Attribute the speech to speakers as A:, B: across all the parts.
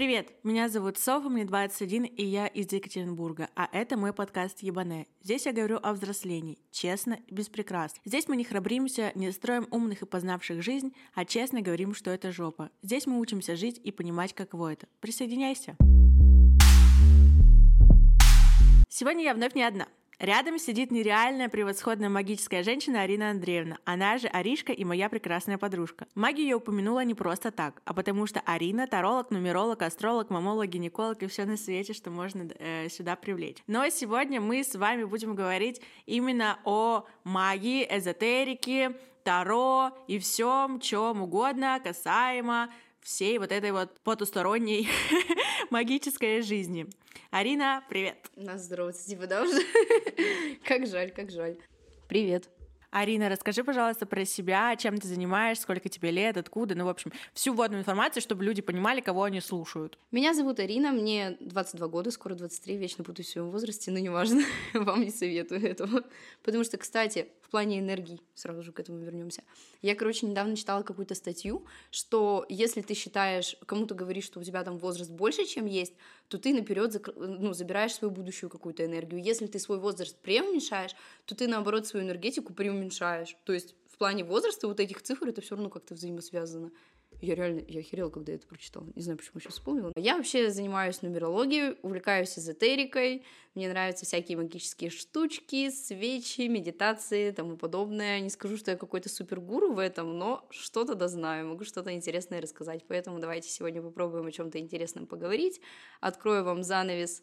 A: Привет, меня зовут Софа, мне 21, и я из Екатеринбурга, а это мой подкаст «Ебане». Здесь я говорю о взрослении, честно и без прикрас. Здесь мы не храбримся, не строим умных и познавших жизнь, а честно говорим, что это жопа. Здесь мы учимся жить и понимать, каково это. Присоединяйся. Сегодня я вновь не одна. Рядом сидит нереальная превосходная магическая женщина Арина Андреевна, она же Аришка и моя прекрасная подружка. Магию я упомянула не просто так, а потому что Арина — таролог, нумеролог, астролог, мамолог, гинеколог и все на свете, что можно э, сюда привлечь. Но сегодня мы с вами будем говорить именно о магии, эзотерике, таро и всем, чем угодно касаемо всей вот этой вот потусторонней магической жизни. Арина, привет!
B: На здороваться, типа, да, уже? Как жаль, как жаль. Привет.
A: Арина, расскажи, пожалуйста, про себя, чем ты занимаешься, сколько тебе лет, откуда, ну, в общем, всю вводную информацию, чтобы люди понимали, кого они слушают.
B: Меня зовут Арина, мне 22 года, скоро 23, вечно путаюсь в своем возрасте, но неважно, вам не советую этого. Потому что, кстати, в плане энергии, сразу же к этому вернемся. Я, короче, недавно читала какую-то статью, что если ты считаешь, кому-то говоришь, что у тебя там возраст больше, чем есть, то ты наперед ну, забираешь свою будущую какую-то энергию. Если ты свой возраст преуменьшаешь, то ты, наоборот, свою энергетику преуменьшаешь. То есть в плане возраста вот этих цифр это все равно как-то взаимосвязано. Я реально, я охерела, когда я это прочитала. Не знаю, почему сейчас вспомнила. Я вообще занимаюсь нумерологией, увлекаюсь эзотерикой. Мне нравятся всякие магические штучки, свечи, медитации и тому подобное. Не скажу, что я какой-то супергуру в этом, но что-то да знаю, могу что-то интересное рассказать. Поэтому давайте сегодня попробуем о чем-то интересном поговорить. Открою вам занавес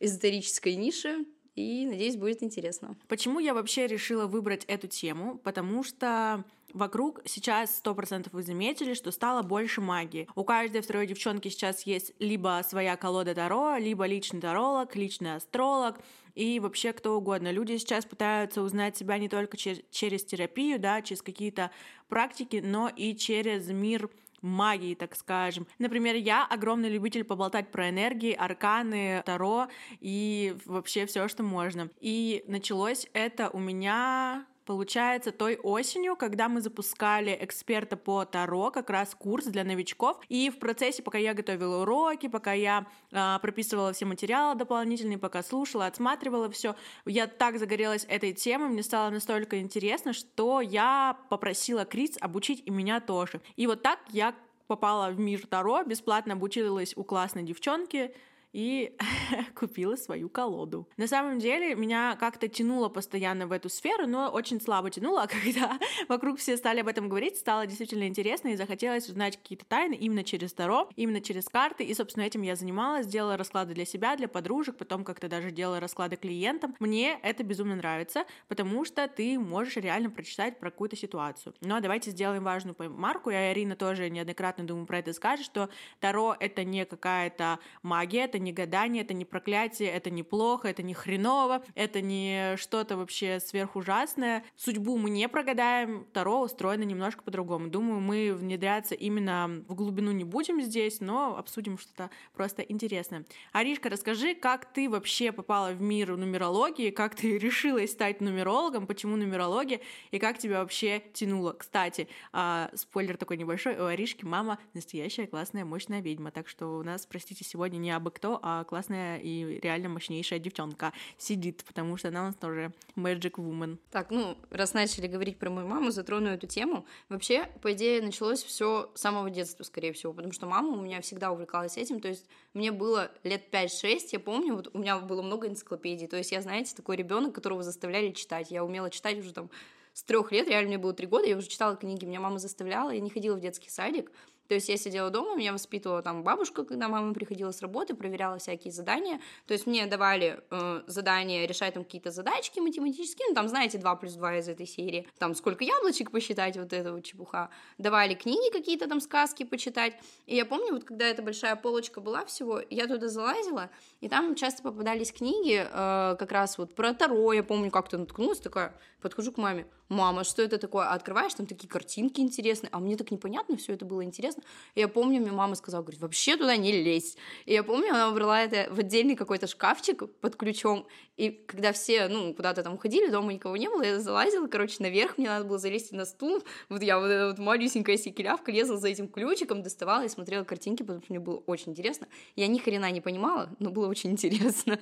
B: эзотерической ниши, и надеюсь, будет интересно.
A: Почему я вообще решила выбрать эту тему? Потому что Вокруг сейчас сто процентов вы заметили, что стало больше магии. У каждой второй девчонки сейчас есть либо своя колода Таро, либо личный таролог, личный астролог и вообще кто угодно. Люди сейчас пытаются узнать себя не только через, через терапию, да, через какие-то практики, но и через мир магии, так скажем. Например, я огромный любитель поболтать про энергии, арканы, таро и вообще все, что можно. И началось это у меня получается, той осенью, когда мы запускали эксперта по Таро, как раз курс для новичков, и в процессе, пока я готовила уроки, пока я э, прописывала все материалы дополнительные, пока слушала, отсматривала все, я так загорелась этой темой, мне стало настолько интересно, что я попросила Крис обучить и меня тоже. И вот так я попала в мир Таро, бесплатно обучилась у классной девчонки, и купила свою колоду. На самом деле меня как-то тянуло постоянно в эту сферу, но очень слабо тянуло, а когда вокруг все стали об этом говорить, стало действительно интересно и захотелось узнать какие-то тайны именно через Таро, именно через карты, и, собственно, этим я занималась, делала расклады для себя, для подружек, потом как-то даже делала расклады клиентам. Мне это безумно нравится, потому что ты можешь реально прочитать про какую-то ситуацию. Но ну, а давайте сделаем важную марку, и Арина тоже неоднократно, думаю, про это скажет, что Таро — это не какая-то магия, это не гадание, это не проклятие, это не плохо, это не хреново, это не что-то вообще сверхужасное. Судьбу мы не прогадаем, Таро устроено немножко по-другому. Думаю, мы внедряться именно в глубину не будем здесь, но обсудим что-то просто интересное. Аришка, расскажи, как ты вообще попала в мир нумерологии, как ты решилась стать нумерологом, почему нумерология, и как тебя вообще тянуло. Кстати, а, спойлер такой небольшой, у Аришки мама настоящая классная мощная ведьма, так что у нас, простите, сегодня не абы кто, а классная и реально мощнейшая девчонка сидит, потому что она у нас тоже magic woman.
B: Так, ну, раз начали говорить про мою маму, затрону эту тему. Вообще, по идее, началось все с самого детства, скорее всего, потому что мама у меня всегда увлекалась этим, то есть мне было лет 5-6, я помню, вот у меня было много энциклопедий, то есть я, знаете, такой ребенок, которого заставляли читать, я умела читать уже там с трех лет, реально мне было три года, я уже читала книги, меня мама заставляла, я не ходила в детский садик, то есть я сидела дома, меня воспитывала там бабушка, когда мама приходила с работы, проверяла всякие задания. То есть мне давали э, задания решать там какие-то задачки математические, ну там, знаете, 2 плюс 2 из этой серии. Там сколько яблочек посчитать, вот это вот чепуха. Давали книги какие-то там, сказки почитать. И я помню, вот когда эта большая полочка была всего, я туда залазила, и там часто попадались книги э, как раз вот про Таро, я помню, как-то наткнулась, такая, подхожу к маме, мама, что это такое? А открываешь, там такие картинки интересные, а мне так непонятно все это было интересно, интересно. Я помню, мне мама сказала, говорит, вообще туда не лезь. И я помню, она убрала это в отдельный какой-то шкафчик под ключом, и когда все, ну, куда-то там ходили, дома никого не было, я залазила, короче, наверх, мне надо было залезть на стул, вот я вот вот малюсенькая секелявка лезла за этим ключиком, доставала и смотрела картинки, потому что мне было очень интересно. Я ни хрена не понимала, но было очень интересно,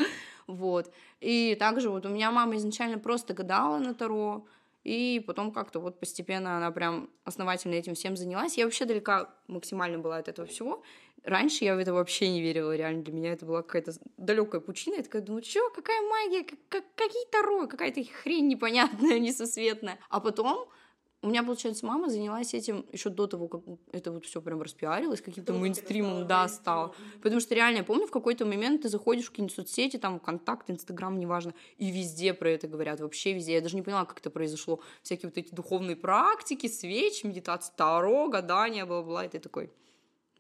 B: вот. И также вот у меня мама изначально просто гадала на Таро, и потом как-то вот постепенно она прям основательно этим всем занялась. Я вообще далека максимально была от этого всего. Раньше я в это вообще не верила, реально. Для меня это была какая-то далекая пучина. Я такая думаю, что, какая магия, как, как, какие таро, какая-то хрень непонятная, несусветная. А потом у меня, получается, мама занялась этим еще до того, как это вот все прям распиарилось, каким-то мейнстримом, да, стало. Потому что реально, я помню, в какой-то момент ты заходишь в какие-нибудь соцсети, там, ВКонтакт, Инстаграм, неважно, и везде про это говорят, вообще везде. Я даже не поняла, как это произошло. Всякие вот эти духовные практики, свечи, медитация, таро, гадания, бла-бла, и ты такой...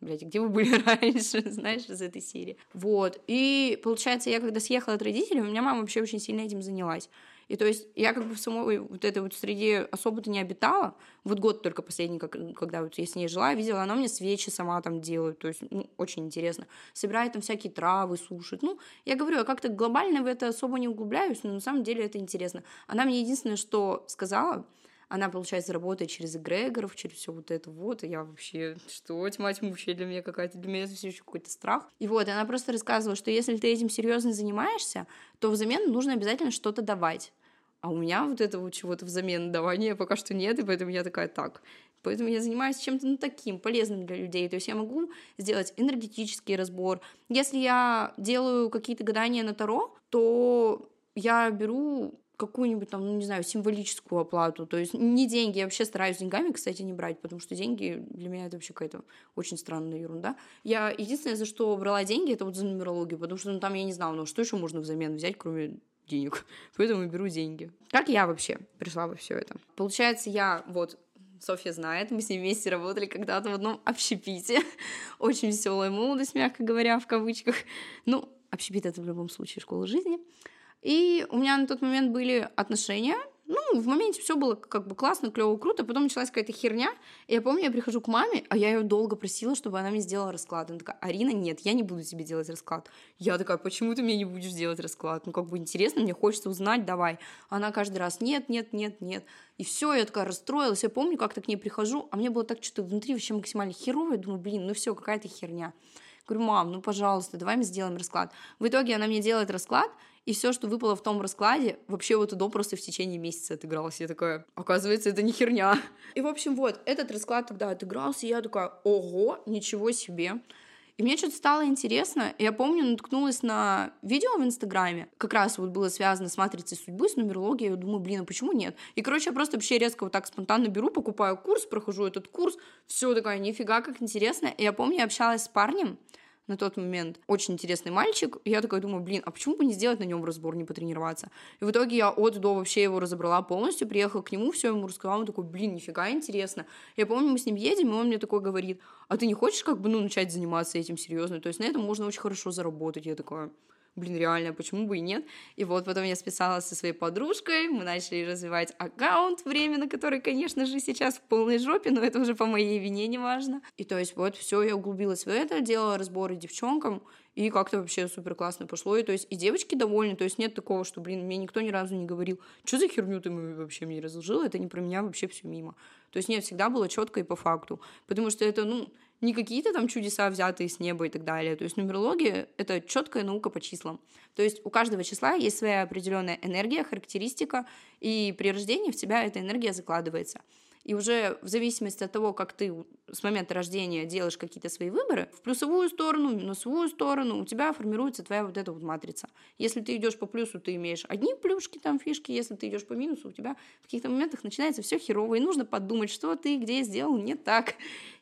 B: Блять, где вы были раньше, знаешь, из этой серии. Вот. И, получается, я когда съехала от родителей, у меня мама вообще очень сильно этим занялась. И то есть я как бы в самой вот этой вот среде особо-то не обитала. Вот год только последний, как, когда вот я с ней жила, видела, она мне свечи сама там делает. То есть, ну, очень интересно. Собирает там всякие травы, сушит. Ну, я говорю, я как-то глобально в это особо не углубляюсь, но на самом деле это интересно. Она мне единственное, что сказала, она, получается, работает через эгрегоров, через все вот это вот, и я вообще, что, тьма вообще для меня какая-то, для меня это все еще какой-то страх. И вот, она просто рассказывала, что если ты этим серьезно занимаешься, то взамен нужно обязательно что-то давать. А у меня вот этого чего-то взамен давания пока что нет, и поэтому я такая, так, Поэтому я занимаюсь чем-то ну, таким полезным для людей. То есть я могу сделать энергетический разбор. Если я делаю какие-то гадания на Таро, то я беру какую-нибудь там, ну, не знаю, символическую оплату. То есть не деньги. Я вообще стараюсь деньгами, кстати, не брать, потому что деньги для меня это вообще какая-то очень странная ерунда. Я единственное, за что брала деньги, это вот за нумерологию, потому что ну, там я не знала, ну что еще можно взамен взять, кроме денег. Поэтому беру деньги. Как я вообще пришла во все это? Получается, я вот Софья знает, мы с ней вместе работали когда-то в одном общепите. Очень веселая молодость, мягко говоря, в кавычках. Ну, общепит это в любом случае школа жизни. И у меня на тот момент были отношения. Ну, в моменте все было как бы классно, клево, круто. Потом началась какая-то херня. И я помню, я прихожу к маме, а я ее долго просила, чтобы она мне сделала расклад. Она такая, Арина, нет, я не буду тебе делать расклад. Я такая, почему ты мне не будешь делать расклад? Ну, как бы интересно, мне хочется узнать, давай. Она каждый раз, нет, нет, нет, нет. И все, я такая расстроилась. Я помню, как-то к ней прихожу, а мне было так что-то внутри вообще максимально херово. Я думаю, блин, ну все, какая-то херня. Говорю, мам, ну, пожалуйста, давай мы сделаем расклад. В итоге она мне делает расклад, и все, что выпало в том раскладе, вообще вот и до просто в течение месяца отыгралось. Я такая, оказывается, это не херня. И, в общем, вот, этот расклад тогда отыгрался, и я такая, ого, ничего себе. И мне что-то стало интересно. Я помню, наткнулась на видео в Инстаграме. Как раз вот было связано с матрицей судьбы, с нумерологией. Я думаю, блин, а почему нет? И, короче, я просто вообще резко вот так спонтанно беру, покупаю курс, прохожу этот курс. Все такая, нифига, как интересно. И я помню, я общалась с парнем, на тот момент очень интересный мальчик. Я такая думаю, блин, а почему бы не сделать на нем разбор, не потренироваться? И в итоге я от до вообще его разобрала полностью, приехала к нему, все ему рассказала, он такой, блин, нифига интересно. Я помню, мы с ним едем, и он мне такой говорит, а ты не хочешь как бы, ну, начать заниматься этим серьезно? То есть на этом можно очень хорошо заработать. Я такая, блин, реально, почему бы и нет? И вот потом я списалась со своей подружкой, мы начали развивать аккаунт, время на который, конечно же, сейчас в полной жопе, но это уже по моей вине не важно. И то есть вот все, я углубилась в это, делала разборы девчонкам, и как-то вообще супер классно пошло. И то есть и девочки довольны, то есть нет такого, что, блин, мне никто ни разу не говорил, что за херню ты вообще мне разложила, это не про меня вообще все мимо. То есть нет, всегда было четко и по факту. Потому что это, ну, не какие-то там чудеса, взятые с неба и так далее. То есть нумерология — это четкая наука по числам. То есть у каждого числа есть своя определенная энергия, характеристика, и при рождении в тебя эта энергия закладывается. И уже в зависимости от того, как ты с момента рождения делаешь какие-то свои выборы, в плюсовую сторону, в минусовую сторону, у тебя формируется твоя вот эта вот матрица. Если ты идешь по плюсу, ты имеешь одни плюшки, там фишки, если ты идешь по минусу, у тебя в каких-то моментах начинается все херово, и нужно подумать, что ты где сделал не так.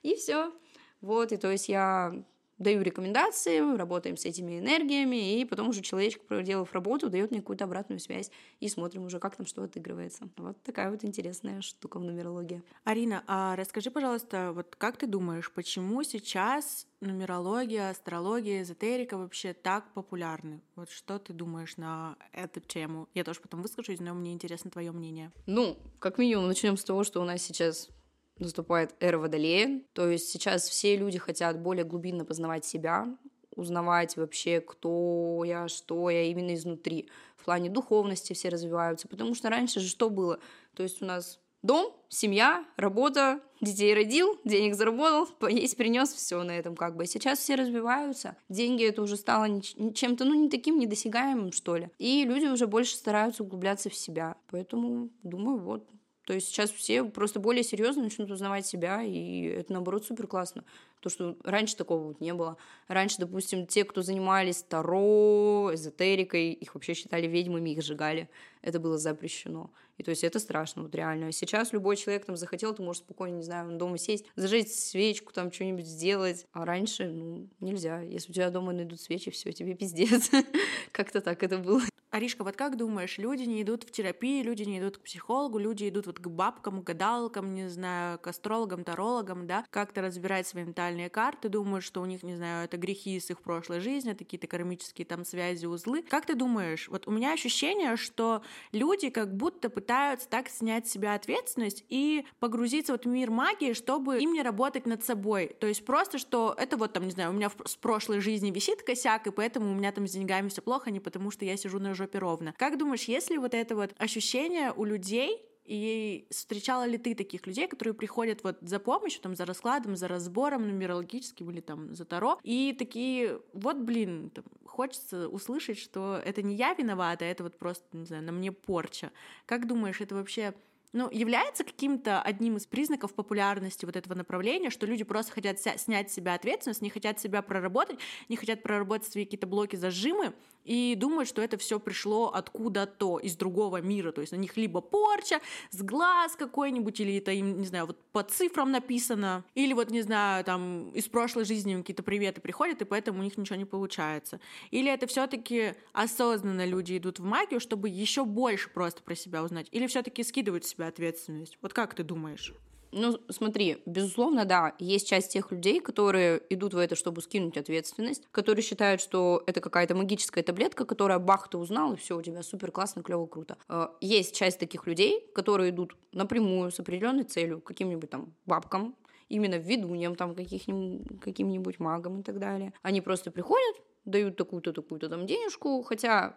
B: И все. Вот, и то есть я даю рекомендации, работаем с этими энергиями, и потом уже человечек, проделав работу, дает мне какую-то обратную связь, и смотрим уже, как там что отыгрывается. Вот такая вот интересная штука в нумерологии.
A: Арина, а расскажи, пожалуйста, вот как ты думаешь, почему сейчас нумерология, астрология, эзотерика вообще так популярны? Вот что ты думаешь на эту тему? Я тоже потом выскажусь, но мне интересно твое мнение.
B: Ну, как минимум, начнем с того, что у нас сейчас наступает эра Водолея, то есть сейчас все люди хотят более глубинно познавать себя, узнавать вообще, кто я, что я именно изнутри. В плане духовности все развиваются, потому что раньше же что было? То есть у нас дом, семья, работа, детей родил, денег заработал, поесть принес, все на этом как бы. Сейчас все развиваются, деньги это уже стало чем-то, ну, не таким недосягаемым, что ли. И люди уже больше стараются углубляться в себя. Поэтому, думаю, вот, то есть сейчас все просто более серьезно начнут узнавать себя, и это, наоборот, супер классно. То, что раньше такого вот не было. Раньше, допустим, те, кто занимались таро, эзотерикой, их вообще считали ведьмами, их сжигали. Это было запрещено. И то есть это страшно, вот реально. Сейчас любой человек там захотел, ты можешь спокойно, не знаю, дома сесть, зажечь свечку, там что-нибудь сделать. А раньше, ну, нельзя. Если у тебя дома найдут свечи, все, тебе пиздец. Как-то так это было.
A: Аришка, вот как думаешь, люди не идут в терапию, люди не идут к психологу, люди идут вот к бабкам, к гадалкам, не знаю, к астрологам, тарологам, да, как-то разбирать свои ментальные карты, думают, что у них, не знаю, это грехи из их прошлой жизни, какие-то кармические там связи, узлы. Как ты думаешь, вот у меня ощущение, что люди как будто пытаются так снять с себя ответственность и погрузиться вот в мир магии, чтобы им не работать над собой. То есть просто, что это вот там, не знаю, у меня с прошлой жизни висит косяк, и поэтому у меня там с деньгами все плохо, не потому что я сижу на жопе жопе ровно. Как думаешь, есть ли вот это вот ощущение у людей, и встречала ли ты таких людей, которые приходят вот за помощью, там, за раскладом, за разбором нумерологическим или там за Таро, и такие, вот, блин, там, хочется услышать, что это не я виновата, а это вот просто, не знаю, на мне порча. Как думаешь, это вообще ну, является каким-то одним из признаков популярности вот этого направления, что люди просто хотят снять с себя ответственность, не хотят себя проработать, не хотят проработать свои какие-то блоки, зажимы, и думают, что это все пришло откуда-то, из другого мира, то есть на них либо порча, с глаз какой-нибудь, или это им, не знаю, вот по цифрам написано, или вот, не знаю, там из прошлой жизни какие-то приветы приходят, и поэтому у них ничего не получается. Или это все таки осознанно люди идут в магию, чтобы еще больше просто про себя узнать, или все таки скидывают с себя ответственность. Вот как ты думаешь?
B: Ну, смотри, безусловно, да, есть часть тех людей, которые идут в это, чтобы скинуть ответственность, которые считают, что это какая-то магическая таблетка, которая бах, ты узнал, и все, у тебя супер классно, клево, круто. Э, есть часть таких людей, которые идут напрямую с определенной целью, каким-нибудь там бабкам, именно ведуньям, там, каких-нибудь, каким-нибудь магам и так далее. Они просто приходят, дают такую-то, такую-то там денежку, хотя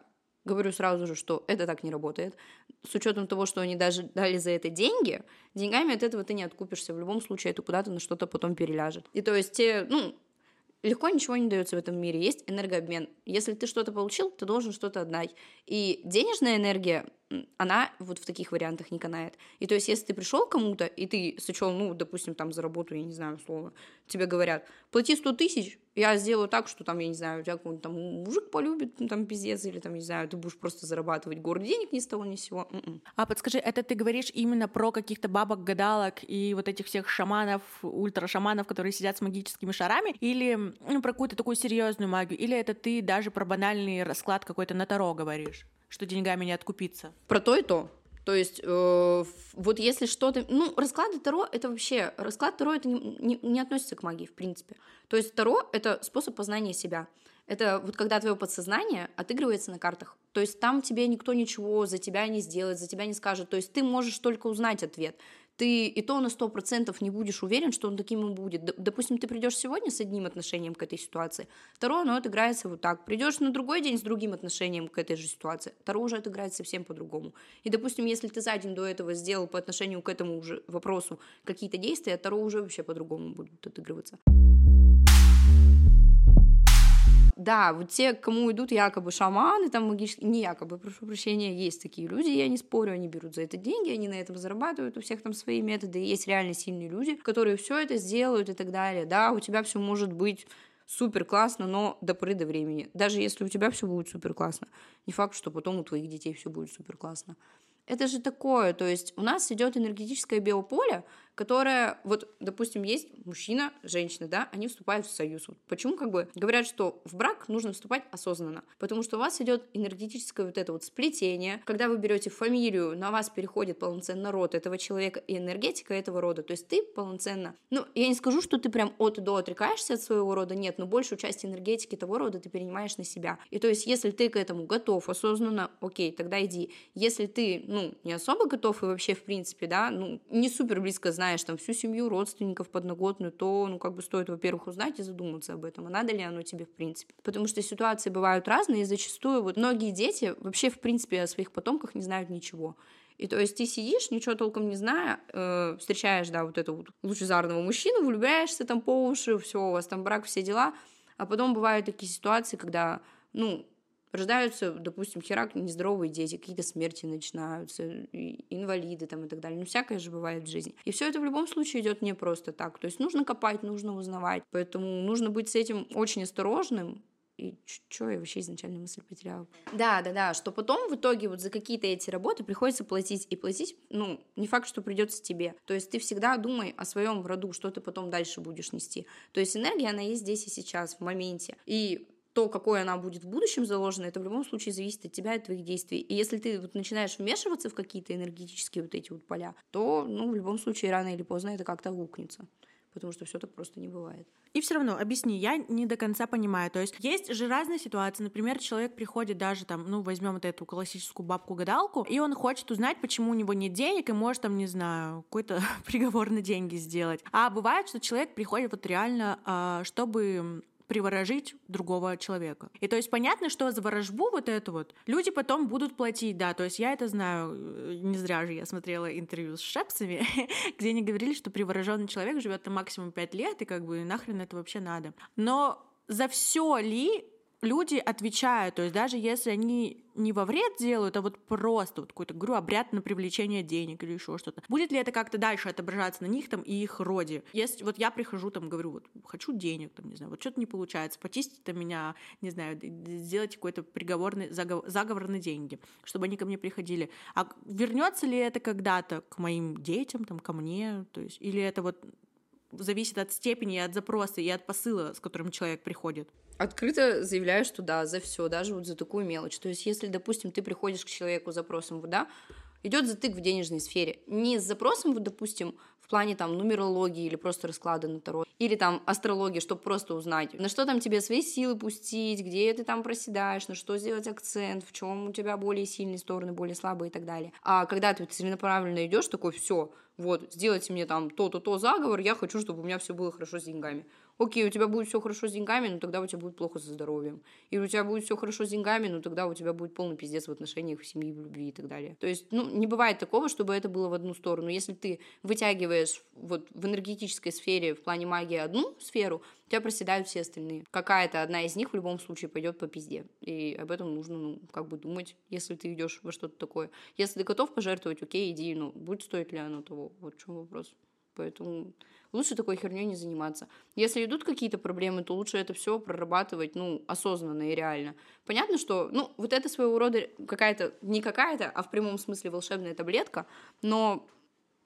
B: Говорю сразу же, что это так не работает. С учетом того, что они даже дали за это деньги, деньгами от этого ты не откупишься. В любом случае, это куда-то на что-то потом переляжет. И то есть те, ну, легко ничего не дается в этом мире. Есть энергообмен. Если ты что-то получил, ты должен что-то отдать. И денежная энергия, она вот в таких вариантах не канает. И то есть, если ты пришел кому-то, и ты сочел, ну, допустим, там за работу, я не знаю, условно, тебе говорят, плати 100 тысяч, я сделаю так, что там, я не знаю, у тебя какой-нибудь там мужик полюбит, там пиздец, или там, не знаю, ты будешь просто зарабатывать город денег ни с того ни с сего.
A: М-м. А подскажи, это ты говоришь именно про каких-то бабок-гадалок и вот этих всех шаманов, ультрашаманов, которые сидят с магическими шарами, или ну, про какую-то такую серьезную магию, или это ты даже про банальный расклад какой-то на Таро говоришь? Что деньгами не откупиться.
B: Про то и то. То есть, э, вот если что-то... Ну, расклады Таро — это вообще... Расклад Таро — это не, не, не относится к магии, в принципе. То есть Таро — это способ познания себя. Это вот когда твое подсознание отыгрывается на картах. То есть там тебе никто ничего за тебя не сделает, за тебя не скажет. То есть ты можешь только узнать ответ ты и то на сто процентов не будешь уверен, что он таким и будет. Допустим, ты придешь сегодня с одним отношением к этой ситуации, второе, но отыграется вот так. Придешь на другой день с другим отношением к этой же ситуации, второе уже отыграется совсем по-другому. И, допустим, если ты за день до этого сделал по отношению к этому уже вопросу какие-то действия, второе уже вообще по-другому будут отыгрываться да, вот те, кому идут якобы шаманы, там магические, не якобы, прошу прощения, есть такие люди, я не спорю, они берут за это деньги, они на этом зарабатывают, у всех там свои методы, есть реально сильные люди, которые все это сделают и так далее, да, у тебя все может быть супер классно, но до поры до времени. Даже если у тебя все будет супер классно, не факт, что потом у твоих детей все будет супер классно. Это же такое, то есть у нас идет энергетическое биополе, которая, вот, допустим, есть мужчина, женщина, да, они вступают в союз. Почему как бы говорят, что в брак нужно вступать осознанно? Потому что у вас идет энергетическое вот это вот сплетение, когда вы берете фамилию, на вас переходит полноценно род этого человека и энергетика этого рода. То есть ты полноценно, ну, я не скажу, что ты прям от и до отрекаешься от своего рода, нет, но большую часть энергетики того рода ты перенимаешь на себя. И то есть, если ты к этому готов осознанно, окей, тогда иди. Если ты, ну, не особо готов и вообще, в принципе, да, ну, не супер близко знаешь знаешь там всю семью, родственников, подноготную, то, ну, как бы стоит, во-первых, узнать и задуматься об этом, а надо ли оно тебе в принципе. Потому что ситуации бывают разные, и зачастую вот многие дети вообще, в принципе, о своих потомках не знают ничего. И то есть ты сидишь, ничего толком не зная, э, встречаешь, да, вот этого вот лучезарного мужчину, влюбляешься там по уши, все, у вас там брак, все дела, а потом бывают такие ситуации, когда, ну, рождаются, допустим, херак нездоровые дети, какие-то смерти начинаются, инвалиды там и так далее. Ну, всякое же бывает в жизни. И все это в любом случае идет не просто так. То есть нужно копать, нужно узнавать. Поэтому нужно быть с этим очень осторожным, и что я вообще изначально мысль потеряла? Да, да, да, что потом в итоге вот за какие-то эти работы приходится платить, и платить, ну, не факт, что придется тебе. То есть ты всегда думай о своем роду, что ты потом дальше будешь нести. То есть энергия, она есть здесь и сейчас, в моменте. И то, какой она будет в будущем заложена, это в любом случае зависит от тебя и от твоих действий. И если ты вот начинаешь вмешиваться в какие-то энергетические вот эти вот поля, то, ну, в любом случае, рано или поздно это как-то лукнется потому что все так просто не бывает.
A: И все равно, объясни, я не до конца понимаю. То есть есть же разные ситуации. Например, человек приходит даже там, ну, возьмем вот эту классическую бабку-гадалку, и он хочет узнать, почему у него нет денег, и может там, не знаю, какой-то приговор на деньги сделать. А бывает, что человек приходит вот реально, а, чтобы приворожить другого человека. И то есть понятно, что за ворожбу вот эту вот люди потом будут платить, да, то есть я это знаю, э, не зря же я смотрела интервью с Шепсами, где они говорили, что привороженный человек живет там максимум 5 лет, и как бы нахрен это вообще надо. Но за все ли люди отвечают, то есть даже если они не во вред делают, а вот просто вот какой-то, говорю, обряд на привлечение денег или еще что-то, будет ли это как-то дальше отображаться на них там и их роде? Если вот я прихожу там, говорю, вот хочу денег, там, не знаю, вот что-то не получается, почистите меня, не знаю, сделайте какой-то приговорный заговор, заговор на деньги, чтобы они ко мне приходили. А вернется ли это когда-то к моим детям, там, ко мне, то есть, или это вот зависит от степени, от запроса и от посыла, с которым человек приходит.
B: Открыто заявляю, что да, за все, даже вот за такую мелочь. То есть, если, допустим, ты приходишь к человеку с запросом вода, идет затык в денежной сфере. Не с запросом, допустим, в плане там нумерологии или просто расклада на Таро, или там астрологии, чтобы просто узнать, на что там тебе свои силы пустить, где ты там проседаешь, на что сделать акцент, в чем у тебя более сильные стороны, более слабые и так далее. А когда ты целенаправленно идешь, такой, все, вот, сделайте мне там то-то, то заговор, я хочу, чтобы у меня все было хорошо с деньгами. Окей, у тебя будет все хорошо с деньгами, но тогда у тебя будет плохо со здоровьем. И у тебя будет все хорошо с деньгами, но тогда у тебя будет полный пиздец в отношениях, в семье, в любви и так далее. То есть, ну, не бывает такого, чтобы это было в одну сторону. Если ты вытягиваешь вот в энергетической сфере, в плане магии одну сферу, у тебя проседают все остальные. Какая-то одна из них в любом случае пойдет по пизде. И об этом нужно, ну, как бы думать, если ты идешь во что-то такое. Если ты готов пожертвовать, окей, иди, ну, будет стоить ли оно того, вот в чем вопрос. Поэтому лучше такой херней не заниматься. Если идут какие-то проблемы, то лучше это все прорабатывать, ну, осознанно и реально. Понятно, что, ну, вот это своего рода какая-то, не какая-то, а в прямом смысле волшебная таблетка, но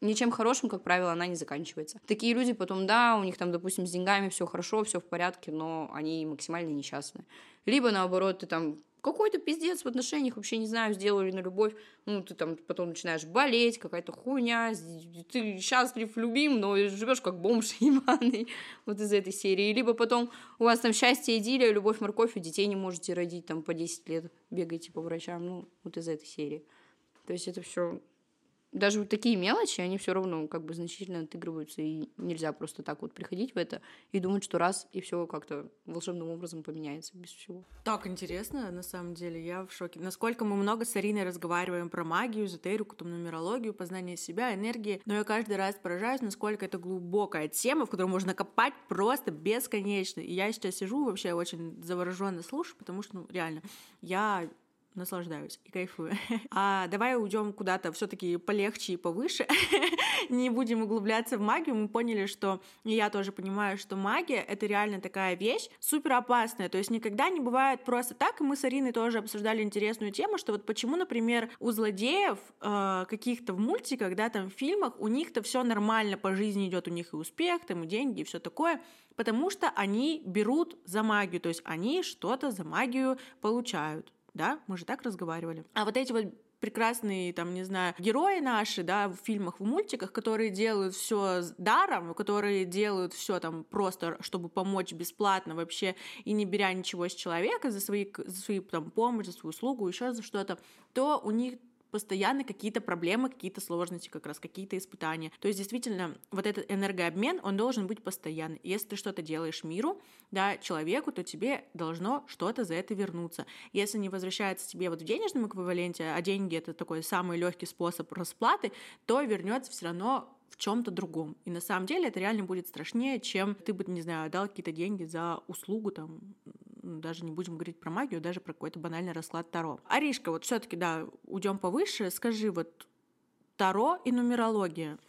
B: ничем хорошим, как правило, она не заканчивается. Такие люди потом, да, у них там, допустим, с деньгами все хорошо, все в порядке, но они максимально несчастны. Либо наоборот, ты там какой-то пиздец в отношениях, вообще не знаю, сделали на любовь, ну, ты там потом начинаешь болеть, какая-то хуйня, ты счастлив, любим, но живешь как бомж ебаный, вот из этой серии. Либо потом у вас там счастье, идиллия, любовь, морковь, и детей не можете родить, там по 10 лет бегаете по врачам, ну, вот из этой серии. То есть это все даже вот такие мелочи, они все равно как бы значительно отыгрываются, и нельзя просто так вот приходить в это и думать, что раз, и все как-то волшебным образом поменяется без всего.
A: Так интересно, на самом деле, я в шоке. Насколько мы много с Ариной разговариваем про магию, эзотерику, там, нумерологию, познание себя, энергии, но я каждый раз поражаюсь, насколько это глубокая тема, в которую можно копать просто бесконечно. И я сейчас сижу вообще очень завороженно слушаю, потому что, ну, реально, я наслаждаюсь и кайфую. А давай уйдем куда-то все-таки полегче и повыше. Не будем углубляться в магию. Мы поняли, что и я тоже понимаю, что магия это реально такая вещь супер опасная. То есть никогда не бывает просто так. И мы с Ариной тоже обсуждали интересную тему, что вот почему, например, у злодеев э, каких-то в мультиках, да, там в фильмах, у них-то все нормально по жизни идет, у них и успех, там и деньги, и все такое потому что они берут за магию, то есть они что-то за магию получают да, мы же так разговаривали. А вот эти вот прекрасные, там, не знаю, герои наши, да, в фильмах, в мультиках, которые делают все даром, которые делают все там просто, чтобы помочь бесплатно вообще и не беря ничего с человека за свои, за свои там помощь, за свою услугу, еще за что-то, то у них постоянно какие-то проблемы, какие-то сложности, как раз какие-то испытания. То есть действительно вот этот энергообмен, он должен быть постоянный. Если ты что-то делаешь миру, да, человеку, то тебе должно что-то за это вернуться. Если не возвращается тебе вот в денежном эквиваленте, а деньги это такой самый легкий способ расплаты, то вернется все равно в чем-то другом. И на самом деле это реально будет страшнее, чем ты бы, не знаю, дал какие-то деньги за услугу, там, даже не будем говорить про магию, даже про какой-то банальный расклад Таро. Аришка, вот все-таки, да, уйдем повыше. Скажи, вот Таро и нумерология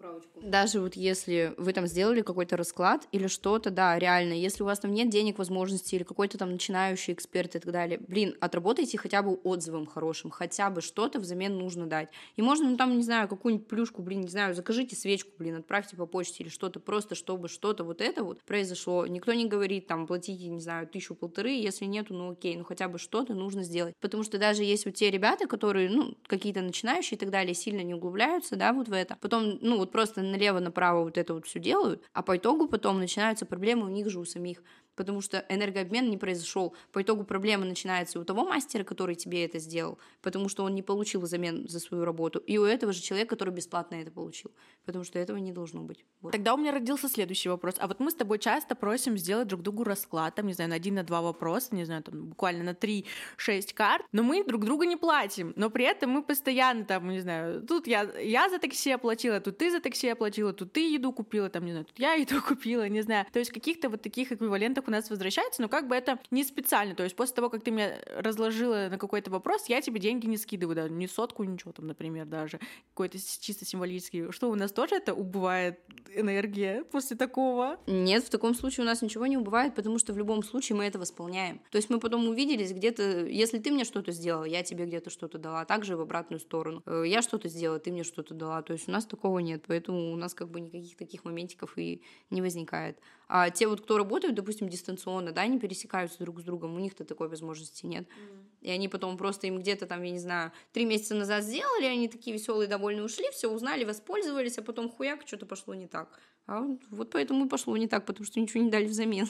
B: поправочку. Даже вот если вы там сделали какой-то расклад или что-то, да, реально, если у вас там нет денег, возможностей или какой-то там начинающий эксперт и так далее, блин, отработайте хотя бы отзывом хорошим, хотя бы что-то взамен нужно дать. И можно, ну там, не знаю, какую-нибудь плюшку, блин, не знаю, закажите свечку, блин, отправьте по почте или что-то, просто чтобы что-то вот это вот произошло. Никто не говорит, там, платите, не знаю, тысячу полторы, если нету, ну окей, ну хотя бы что-то нужно сделать. Потому что даже есть вот те ребята, которые, ну, какие-то начинающие и так далее, сильно не углубляются, да, вот в это. Потом, ну, вот просто налево-направо вот это вот все делают, а по итогу потом начинаются проблемы у них же у самих потому что энергообмен не произошел. По итогу проблема начинается у того мастера, который тебе это сделал, потому что он не получил замен за свою работу, и у этого же человека, который бесплатно это получил, потому что этого не должно быть.
A: Вот. Тогда у меня родился следующий вопрос. А вот мы с тобой часто просим сделать друг другу расклад, там, не знаю, на один, на два вопроса, не знаю, там, буквально на три-шесть карт, но мы друг друга не платим, но при этом мы постоянно там, не знаю, тут я, я за такси оплатила, тут ты за такси оплатила, тут ты еду купила, там, не знаю, тут я еду купила, не знаю. То есть каких-то вот таких эквивалентов у нас возвращается, но как бы это не специально. То есть после того, как ты меня разложила на какой-то вопрос, я тебе деньги не скидываю, да, ни сотку, ничего там, например, даже. Какой-то чисто символический. Что, у нас тоже это убывает энергия после такого?
B: Нет, в таком случае у нас ничего не убывает, потому что в любом случае мы это восполняем. То есть мы потом увиделись где-то, если ты мне что-то сделал, я тебе где-то что-то дала, также в обратную сторону. Э, я что-то сделала, ты мне что-то дала. То есть у нас такого нет, поэтому у нас как бы никаких таких моментиков и не возникает. А те вот, кто работают, допустим, дистанционно, да, они пересекаются друг с другом, у них-то такой возможности нет. Mm. И они потом просто им где-то там, я не знаю, три месяца назад сделали, они такие веселые, довольные ушли, все узнали, воспользовались, а потом хуяк, что-то пошло не так. А вот поэтому и пошло не так, потому что ничего не дали взамен.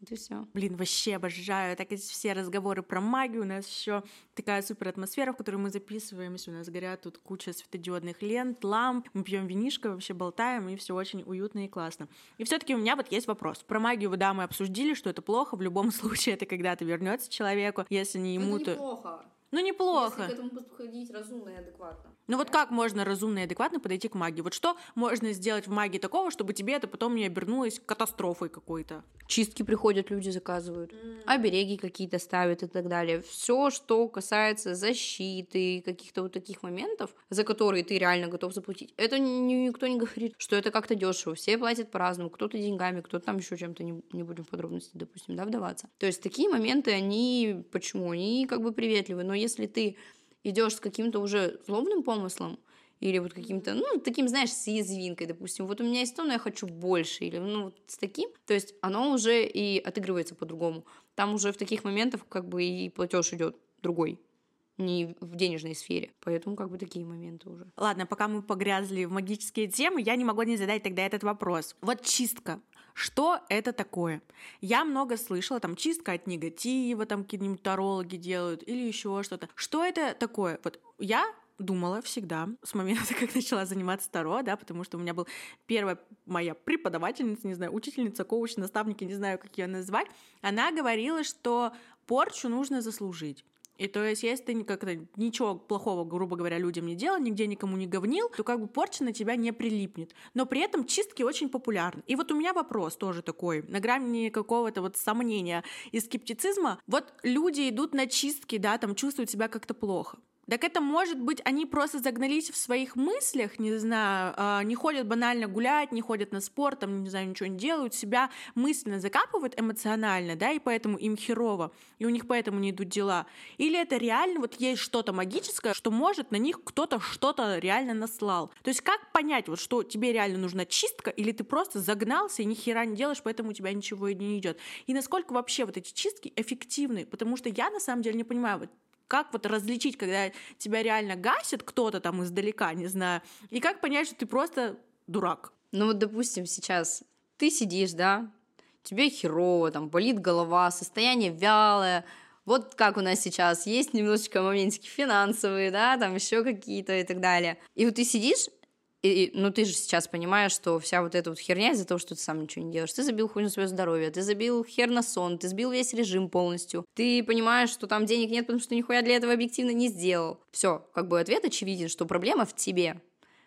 B: Вот и все.
A: Блин, вообще обожаю. Так все разговоры про магию. У нас еще такая супер атмосфера, в которой мы записываемся. У нас горят тут куча светодиодных лент, ламп. Мы пьем винишко, вообще болтаем, и все очень уютно и классно. И все-таки у меня вот есть вопрос. Про магию, да, мы обсудили, что это плохо. В любом случае, это когда-то вернется человеку. Если не ему,
B: это то. Неплохо.
A: Ну, неплохо.
B: Если к этому подходить разумно и адекватно.
A: Ну вот как можно разумно и адекватно подойти к магии? Вот что можно сделать в магии такого, чтобы тебе это потом не обернулось катастрофой какой-то?
B: Чистки приходят, люди заказывают, mm. обереги какие-то ставят и так далее. Все, что касается защиты, каких-то вот таких моментов, за которые ты реально готов заплатить, это никто не говорит, что это как-то дешево. Все платят по-разному, кто-то деньгами, кто-то там еще чем-то, не, не будем в подробности, допустим, да, вдаваться. То есть такие моменты, они, почему? Они как бы приветливы, но если ты идешь с каким-то уже злобным помыслом, или вот каким-то, ну, таким, знаешь, с язвинкой, допустим, вот у меня есть то, но я хочу больше, или, ну, вот с таким, то есть оно уже и отыгрывается по-другому. Там уже в таких моментах как бы и платеж идет другой, не в денежной сфере. Поэтому как бы такие моменты уже.
A: Ладно, пока мы погрязли в магические темы, я не могу не задать тогда этот вопрос. Вот чистка. Что это такое? Я много слышала, там, чистка от негатива, там, тарологи делают или еще что-то. Что это такое? Вот я думала всегда с момента, как начала заниматься Таро, да, потому что у меня был первая моя преподавательница, не знаю, учительница, коуч, наставники, не знаю, как ее назвать, она говорила, что порчу нужно заслужить. И то есть, если ты как-то ничего плохого, грубо говоря, людям не делал, нигде никому не говнил, то как бы порча на тебя не прилипнет. Но при этом чистки очень популярны. И вот у меня вопрос тоже такой, на грани какого-то вот сомнения и скептицизма. Вот люди идут на чистки, да, там чувствуют себя как-то плохо. Так это может быть, они просто загнались в своих мыслях, не знаю, а, не ходят банально гулять, не ходят на спорт, там, не знаю, ничего не делают, себя мысленно закапывают эмоционально, да, и поэтому им херово, и у них поэтому не идут дела. Или это реально вот есть что-то магическое, что может на них кто-то что-то реально наслал. То есть как понять, вот что тебе реально нужна чистка, или ты просто загнался и ни хера не делаешь, поэтому у тебя ничего не идет. И насколько вообще вот эти чистки эффективны, потому что я на самом деле не понимаю, вот как вот различить, когда тебя реально гасит кто-то там издалека, не знаю, и как понять, что ты просто дурак?
B: Ну вот, допустим, сейчас ты сидишь, да, тебе херово, там болит голова, состояние вялое, Вот как у нас сейчас есть немножечко моментики финансовые, да, там еще какие-то и так далее. И вот ты сидишь и, ну, ты же сейчас понимаешь, что вся вот эта вот херня из-за того, что ты сам ничего не делаешь. Ты забил хуй на свое здоровье, ты забил хер на сон, ты сбил весь режим полностью. Ты понимаешь, что там денег нет, потому что нихуя для этого объективно не сделал. Все, как бы ответ очевиден, что проблема в тебе.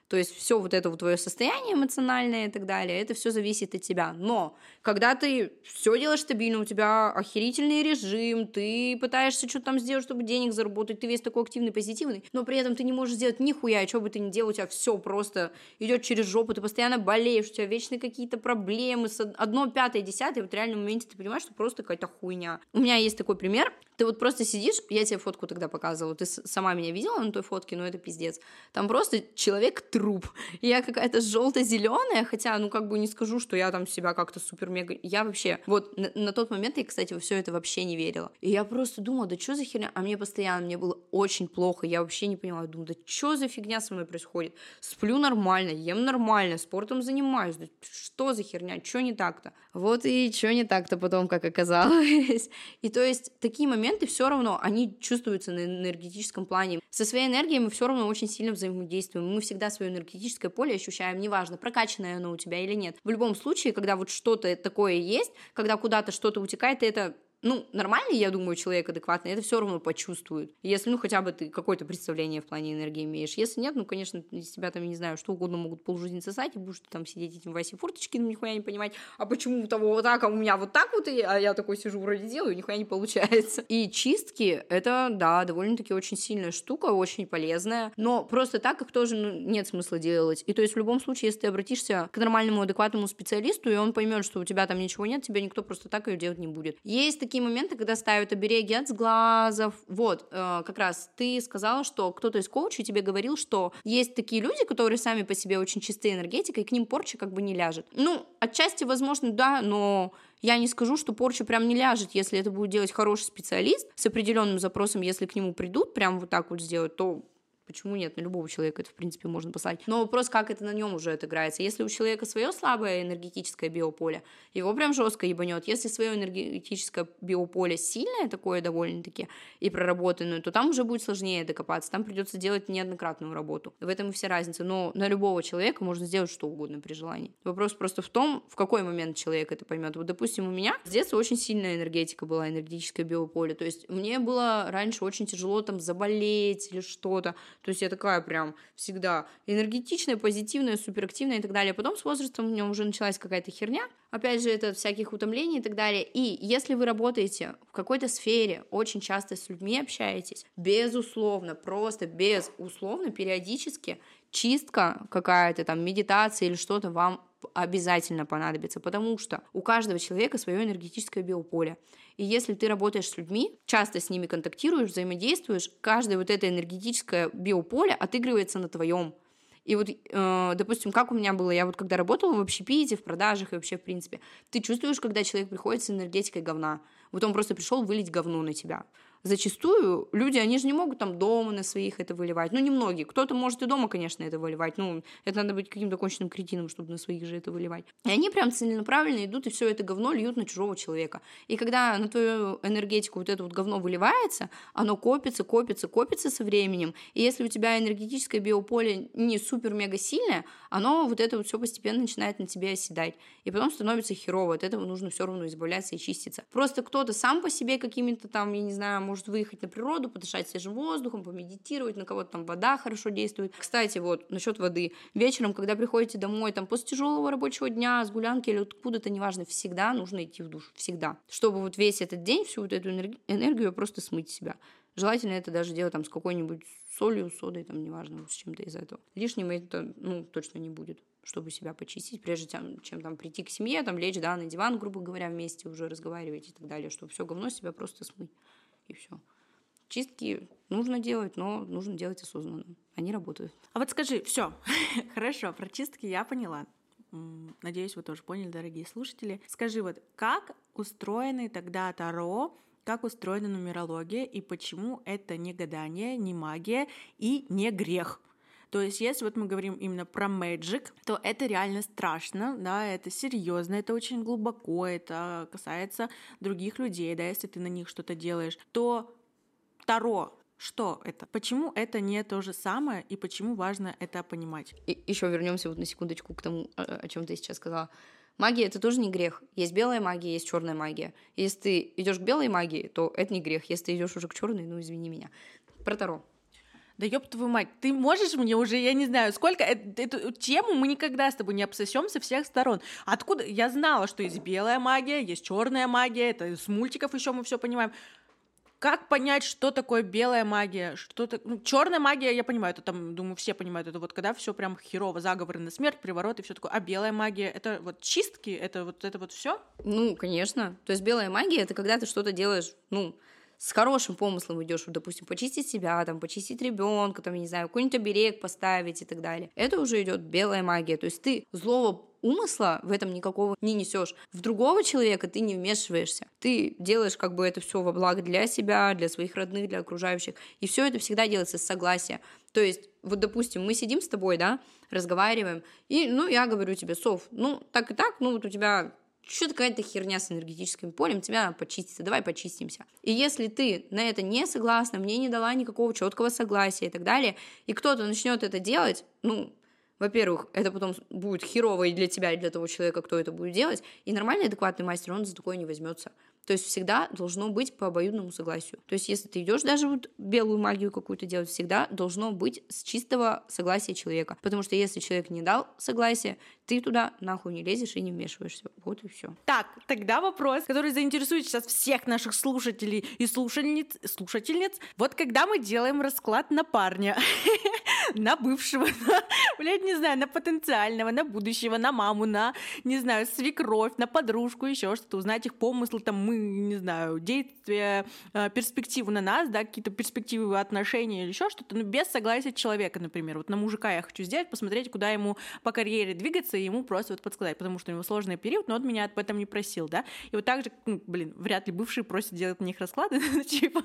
B: То есть все вот это вот твое состояние эмоциональное и так далее, это все зависит от тебя. Но когда ты все делаешь стабильно, у тебя охерительный режим, ты пытаешься что-то там сделать, чтобы денег заработать, ты весь такой активный, позитивный, но при этом ты не можешь сделать нихуя, что бы ты ни делал, у тебя все просто идет через жопу, ты постоянно болеешь, у тебя вечные какие-то проблемы, одно, пятое, десятое, вот в реальном моменте ты понимаешь, что просто какая-то хуйня. У меня есть такой пример, ты вот просто сидишь, я тебе фотку тогда показывала, ты сама меня видела на той фотке, но это пиздец. Там просто человек труп. Я какая-то желто-зеленая, хотя, ну, как бы не скажу, что я там себя как-то супер-мега... Я вообще... Вот на, на тот момент я, кстати, во все это вообще не верила. И я просто думала, да что за херня? А мне постоянно, мне было очень плохо, я вообще не понимала. Думаю, да что за фигня со мной происходит? Сплю нормально, ем нормально, спортом занимаюсь. Да что за херня? Что не так-то? Вот и что не так-то потом, как оказалось. И то есть такие моменты моменты все равно, они чувствуются на энергетическом плане. Со своей энергией мы все равно очень сильно взаимодействуем. Мы всегда свое энергетическое поле ощущаем, неважно, прокачанное оно у тебя или нет. В любом случае, когда вот что-то такое есть, когда куда-то что-то утекает, это ну, нормальный, я думаю, человек адекватный, это все равно почувствует. Если, ну, хотя бы ты какое-то представление в плане энергии имеешь. Если нет, ну, конечно, из тебя там, не знаю, что угодно могут полжизни сосать, и будешь ты там сидеть этим Васе Форточкиным, нихуя не понимать, а почему у того вот так, а у меня вот так вот, и, а я такой сижу вроде делаю, нихуя не получается. И чистки, это, да, довольно-таки очень сильная штука, очень полезная, но просто так их тоже ну, нет смысла делать. И то есть в любом случае, если ты обратишься к нормальному, адекватному специалисту, и он поймет, что у тебя там ничего нет, тебя никто просто так ее делать не будет. Есть такие моменты, когда ставят обереги от сглазов. Вот, э, как раз ты сказала, что кто-то из коучей тебе говорил, что есть такие люди, которые сами по себе очень чистые энергетикой, и к ним порча как бы не ляжет. Ну, отчасти, возможно, да, но я не скажу, что порча прям не ляжет, если это будет делать хороший специалист с определенным запросом, если к нему придут, прям вот так вот сделать, то Почему нет? На любого человека это, в принципе, можно послать. Но вопрос, как это на нем уже отыграется. Если у человека свое слабое энергетическое биополе, его прям жестко ебанет. Если свое энергетическое биополе сильное такое довольно-таки и проработанное, то там уже будет сложнее докопаться. Там придется делать неоднократную работу. В этом и вся разница. Но на любого человека можно сделать что угодно при желании. Вопрос просто в том, в какой момент человек это поймет. Вот, допустим, у меня с детства очень сильная энергетика была, энергетическое биополе. То есть мне было раньше очень тяжело там заболеть или что-то. То есть я такая прям всегда энергетичная, позитивная, суперактивная и так далее. Потом с возрастом у меня уже началась какая-то херня. Опять же, это всяких утомлений и так далее. И если вы работаете в какой-то сфере, очень часто с людьми общаетесь, безусловно, просто безусловно, периодически чистка какая-то там, медитация или что-то вам обязательно понадобится, потому что у каждого человека свое энергетическое биополе. И если ты работаешь с людьми, часто с ними контактируешь, взаимодействуешь, каждое вот это энергетическое биополе отыгрывается на твоем. И вот, э, допустим, как у меня было, я вот когда работала в общепите, в продажах и вообще в принципе, ты чувствуешь, когда человек приходит с энергетикой говна. Вот он просто пришел вылить говно на тебя зачастую люди, они же не могут там дома на своих это выливать. Ну, немногие. Кто-то может и дома, конечно, это выливать. Ну, это надо быть каким-то конченным кретином, чтобы на своих же это выливать. И они прям целенаправленно идут и все это говно льют на чужого человека. И когда на твою энергетику вот это вот говно выливается, оно копится, копится, копится со временем. И если у тебя энергетическое биополе не супер-мега сильное, оно вот это вот все постепенно начинает на тебе оседать. И потом становится херово. От этого нужно все равно избавляться и чиститься. Просто кто-то сам по себе какими-то там, я не знаю, может выехать на природу, подышать свежим воздухом, помедитировать, на кого-то там вода хорошо действует. Кстати, вот насчет воды. Вечером, когда приходите домой, там после тяжелого рабочего дня, с гулянки или откуда-то, неважно, всегда нужно идти в душ. Всегда. Чтобы вот весь этот день, всю вот эту энергию просто смыть себя. Желательно это даже делать там с какой-нибудь солью, содой, там, неважно, с чем-то из этого. Лишним это, ну, точно не будет чтобы себя почистить, прежде чем, чем там прийти к семье, там лечь, да, на диван, грубо говоря, вместе уже разговаривать и так далее, чтобы все говно себя просто смыть и все. Чистки нужно делать, но нужно делать осознанно. Они работают.
A: А вот скажи, все, хорошо, про чистки я поняла. Надеюсь, вы тоже поняли, дорогие слушатели. Скажи, вот как устроены тогда Таро, как устроена нумерология и почему это не гадание, не магия и не грех? То есть, если вот мы говорим именно про magic, то это реально страшно, да, это серьезно, это очень глубоко, это касается других людей, да, если ты на них что-то делаешь, то Таро что это? Почему это не то же самое и почему важно это понимать?
B: И еще вернемся вот на секундочку к тому, о чем ты сейчас сказала. Магия это тоже не грех. Есть белая магия, есть черная магия. Если ты идешь к белой магии, то это не грех. Если ты идешь уже к черной, ну извини меня. Про Таро.
A: Да ёб твою мать, ты можешь мне уже, я не знаю, сколько, эту, эту тему мы никогда с тобой не обсосем со всех сторон. Откуда? Я знала, что есть белая магия, есть черная магия, это с мультиков еще мы все понимаем. Как понять, что такое белая магия? Что то ну, черная магия, я понимаю, это там, думаю, все понимают, это вот когда все прям херово, заговоры на смерть, приворот и все такое. А белая магия это вот чистки, это вот это вот все?
B: Ну, конечно. То есть белая магия это когда ты что-то делаешь, ну, с хорошим помыслом идешь, допустим, почистить себя, там, почистить ребенка, там, я не знаю, какой-нибудь оберег поставить и так далее. Это уже идет белая магия. То есть ты злого умысла в этом никакого не несешь. В другого человека ты не вмешиваешься. Ты делаешь как бы это все во благо для себя, для своих родных, для окружающих. И все это всегда делается с согласия. То есть, вот, допустим, мы сидим с тобой, да, разговариваем, и, ну, я говорю тебе, Сов, ну, так и так, ну, вот у тебя что-то какая-то херня с энергетическим полем, тебя надо почиститься, давай почистимся. И если ты на это не согласна, мне не дала никакого четкого согласия и так далее, и кто-то начнет это делать, ну, во-первых, это потом будет херово и для тебя, и для того человека, кто это будет делать, и нормальный, адекватный мастер, он за такое не возьмется. То есть всегда должно быть по обоюдному согласию. То есть если ты идешь даже вот белую магию какую-то делать, всегда должно быть с чистого согласия человека. Потому что если человек не дал согласия, ты туда нахуй не лезешь и не вмешиваешься. Вот и все.
A: Так, тогда вопрос, который заинтересует сейчас всех наших слушателей и слушательниц. слушательниц. Вот когда мы делаем расклад на парня, на бывшего, на, блядь, не знаю, на потенциального, на будущего, на маму, на, не знаю, свекровь, на подружку, еще что-то, узнать их помыслы, там, мы, не знаю, действия, э, перспективу на нас, да, какие-то перспективы отношения или еще что-то, но без согласия человека, например. Вот на мужика я хочу сделать, посмотреть, куда ему по карьере двигаться, и ему просто вот подсказать, потому что у него сложный период, но он меня об этом не просил, да. И вот так же, ну, блин, вряд ли бывшие просят делать на них расклады, типа.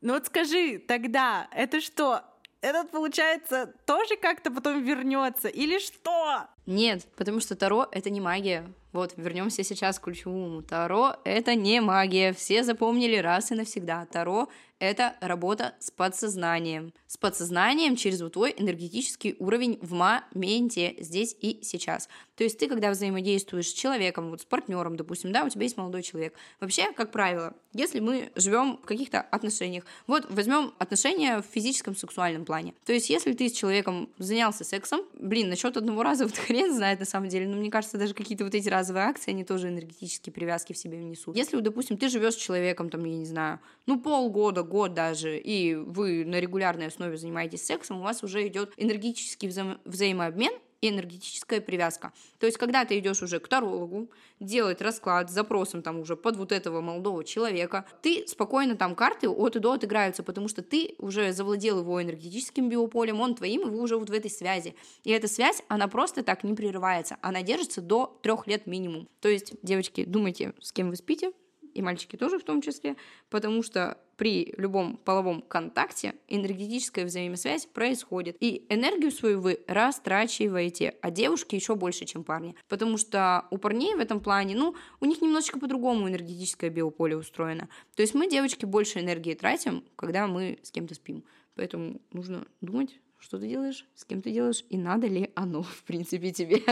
A: Ну вот скажи, тогда это что, этот, получается, тоже как-то потом вернется? Или что?
B: Нет, потому что Таро — это не магия. Вот, вернемся сейчас к ключевому. Таро — это не магия. Все запомнили раз и навсегда. Таро — это работа с подсознанием. С подсознанием через вот твой энергетический уровень в моменте, здесь и сейчас. То есть ты, когда взаимодействуешь с человеком, вот с партнером, допустим, да, у тебя есть молодой человек. Вообще, как правило, если мы живем в каких-то отношениях, вот возьмем отношения в физическом, сексуальном плане. То есть, если ты с человеком занялся сексом, блин, насчет одного раза вот хрен знает на самом деле, но мне кажется, даже какие-то вот эти разовые акции, они тоже энергетические привязки в себе внесут. Если, допустим, ты живешь с человеком, там, я не знаю, ну, полгода, год даже, и вы на регулярной основе занимаетесь сексом, у вас уже идет энергетический вза- взаимообмен, энергетическая привязка. То есть, когда ты идешь уже к тарологу, делать расклад с запросом там уже под вот этого молодого человека, ты спокойно там карты от и до отыграются, потому что ты уже завладел его энергетическим биополем, он твоим, и вы уже вот в этой связи. И эта связь, она просто так не прерывается, она держится до трех лет минимум. То есть, девочки, думайте, с кем вы спите, и мальчики тоже в том числе, потому что при любом половом контакте энергетическая взаимосвязь происходит. И энергию свою вы растрачиваете, а девушки еще больше, чем парни. Потому что у парней в этом плане, ну, у них немножечко по-другому энергетическое биополе устроено. То есть мы, девочки, больше энергии тратим, когда мы с кем-то спим. Поэтому нужно думать, что ты делаешь, с кем ты делаешь, и надо ли оно, в принципе, тебе.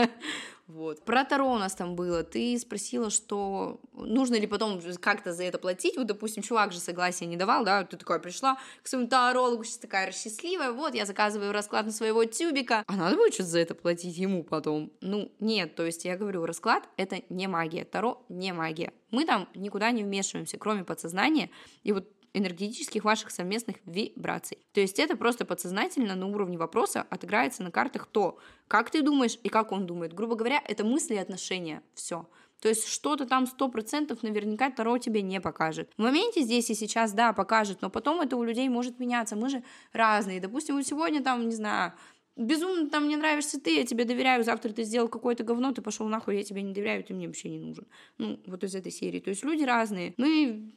B: Вот. Про Таро у нас там было. Ты спросила, что нужно ли потом как-то за это платить. Вот, допустим, чувак же согласия не давал, да, ты такая пришла к своему тарологу, сейчас такая счастливая, вот, я заказываю расклад на своего тюбика, а надо будет что-то за это платить ему потом? Ну, нет, то есть я говорю, расклад — это не магия, Таро — не магия. Мы там никуда не вмешиваемся, кроме подсознания, и вот энергетических ваших совместных вибраций. То есть это просто подсознательно на уровне вопроса отыграется на картах то, как ты думаешь и как он думает. Грубо говоря, это мысли и отношения. Все. То есть что-то там сто процентов наверняка Таро тебе не покажет. В моменте здесь и сейчас, да, покажет, но потом это у людей может меняться. Мы же разные. Допустим, вот сегодня там, не знаю, безумно там мне нравишься ты, я тебе доверяю, завтра ты сделал какое-то говно, ты пошел нахуй, я тебе не доверяю, ты мне вообще не нужен. Ну, вот из этой серии. То есть люди разные. Мы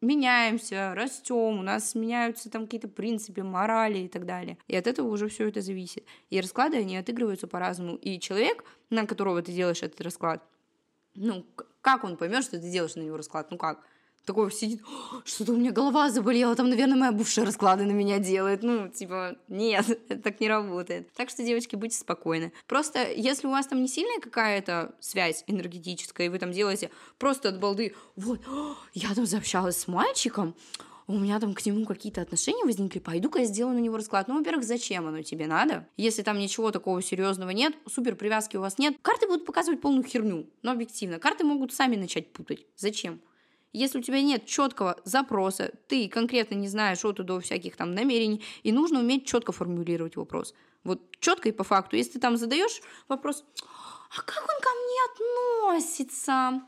B: меняемся, растем, у нас меняются там какие-то принципы, морали и так далее. И от этого уже все это зависит. И расклады, они отыгрываются по-разному. И человек, на которого ты делаешь этот расклад, ну, как он поймет, что ты делаешь на него расклад? Ну как? Такой сидит, что-то у меня голова заболела, там, наверное, моя бывшая расклады на меня делает. Ну, типа, нет, это так не работает. Так что, девочки, будьте спокойны. Просто, если у вас там не сильная какая-то связь энергетическая, и вы там делаете просто от балды, вот, я там заобщалась с мальчиком, у меня там к нему какие-то отношения возникли, пойду-ка я сделаю на него расклад. Ну, во-первых, зачем оно тебе надо? Если там ничего такого серьезного нет, супер привязки у вас нет, карты будут показывать полную херню, но объективно. Карты могут сами начать путать. Зачем? Если у тебя нет четкого запроса, ты конкретно не знаешь от и до всяких там намерений, и нужно уметь четко формулировать вопрос. Вот четко и по факту. Если ты там задаешь вопрос, а как он ко мне относится?